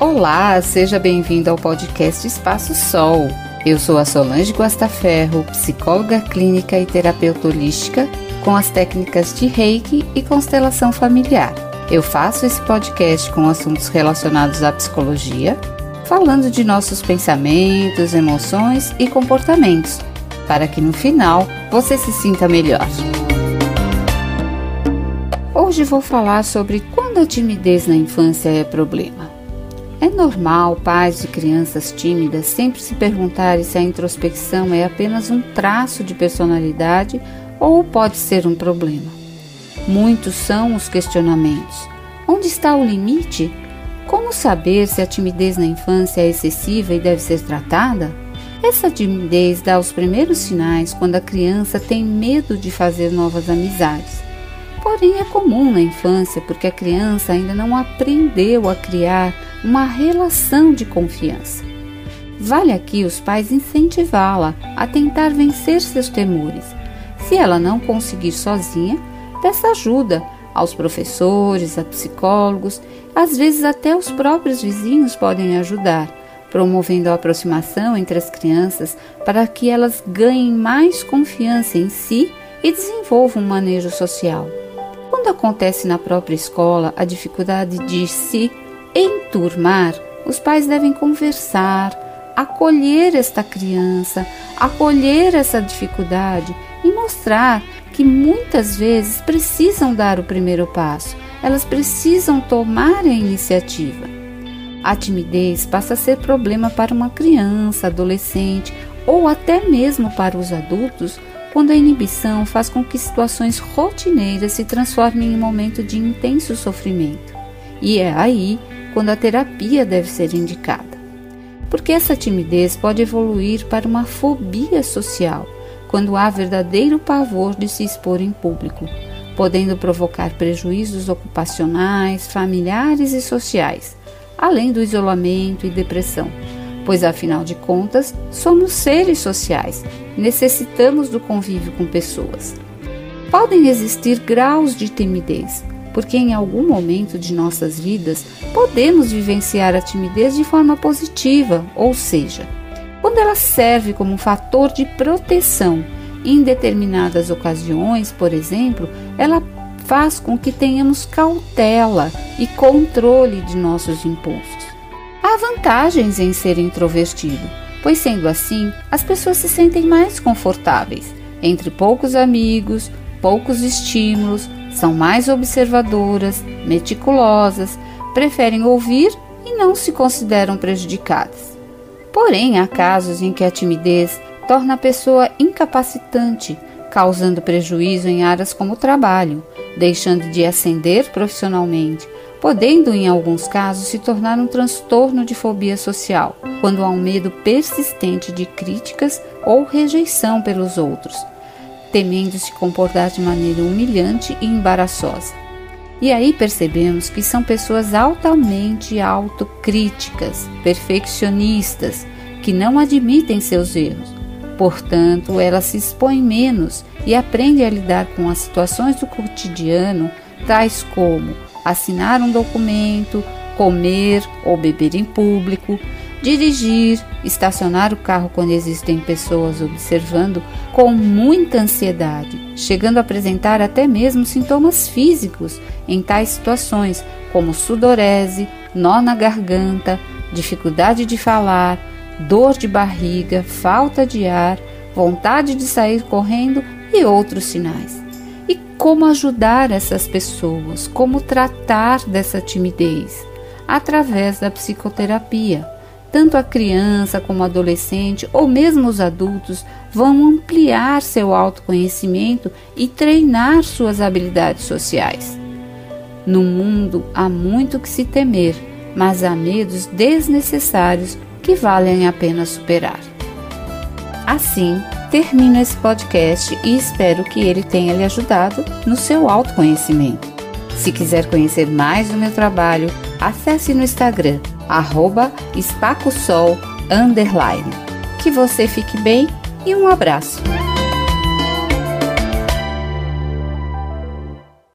Olá, seja bem-vindo ao podcast Espaço Sol. Eu sou a Solange Guastaferro, psicóloga clínica e terapeuta holística com as técnicas de Reiki e constelação familiar. Eu faço esse podcast com assuntos relacionados à psicologia, falando de nossos pensamentos, emoções e comportamentos, para que no final você se sinta melhor. Hoje vou falar sobre quando a timidez na infância é problema. É normal pais de crianças tímidas sempre se perguntarem se a introspecção é apenas um traço de personalidade ou pode ser um problema. Muitos são os questionamentos. Onde está o limite? Como saber se a timidez na infância é excessiva e deve ser tratada? Essa timidez dá os primeiros sinais quando a criança tem medo de fazer novas amizades. Porém, é comum na infância porque a criança ainda não aprendeu a criar uma relação de confiança. Vale aqui os pais incentivá-la a tentar vencer seus temores. Se ela não conseguir sozinha, peça ajuda aos professores, a psicólogos, às vezes até os próprios vizinhos podem ajudar, promovendo a aproximação entre as crianças para que elas ganhem mais confiança em si e desenvolvam um manejo social. Quando acontece na própria escola a dificuldade de se enturmar, os pais devem conversar, acolher esta criança, acolher essa dificuldade e mostrar que muitas vezes precisam dar o primeiro passo, elas precisam tomar a iniciativa. A timidez passa a ser problema para uma criança, adolescente ou até mesmo para os adultos quando a inibição faz com que situações rotineiras se transformem em momento de intenso sofrimento. E é aí quando a terapia deve ser indicada. Porque essa timidez pode evoluir para uma fobia social, quando há verdadeiro pavor de se expor em público, podendo provocar prejuízos ocupacionais, familiares e sociais, além do isolamento e depressão pois afinal de contas somos seres sociais, necessitamos do convívio com pessoas. Podem existir graus de timidez, porque em algum momento de nossas vidas podemos vivenciar a timidez de forma positiva, ou seja, quando ela serve como um fator de proteção. Em determinadas ocasiões, por exemplo, ela faz com que tenhamos cautela e controle de nossos impulsos. Há vantagens em ser introvertido, pois sendo assim, as pessoas se sentem mais confortáveis. Entre poucos amigos, poucos estímulos, são mais observadoras, meticulosas, preferem ouvir e não se consideram prejudicadas. Porém, há casos em que a timidez torna a pessoa incapacitante, causando prejuízo em áreas como o trabalho, deixando de ascender profissionalmente, podendo, em alguns casos, se tornar um transtorno de fobia social, quando há um medo persistente de críticas ou rejeição pelos outros, temendo se comportar de maneira humilhante e embaraçosa. E aí percebemos que são pessoas altamente autocríticas, perfeccionistas, que não admitem seus erros. Portanto, elas se expõem menos e aprendem a lidar com as situações do cotidiano, tais como assinar um documento, comer ou beber em público, dirigir, estacionar o carro quando existem pessoas observando com muita ansiedade, chegando a apresentar até mesmo sintomas físicos em tais situações, como sudorese, nó na garganta, dificuldade de falar, dor de barriga, falta de ar, vontade de sair correndo e outros sinais. Como ajudar essas pessoas, como tratar dessa timidez? Através da psicoterapia. Tanto a criança como o adolescente ou mesmo os adultos vão ampliar seu autoconhecimento e treinar suas habilidades sociais. No mundo há muito que se temer, mas há medos desnecessários que valem a pena superar. Assim, termino esse podcast e espero que ele tenha lhe ajudado no seu autoconhecimento. Se quiser conhecer mais do meu trabalho, acesse no Instagram, arroba espacosol, Que você fique bem e um abraço!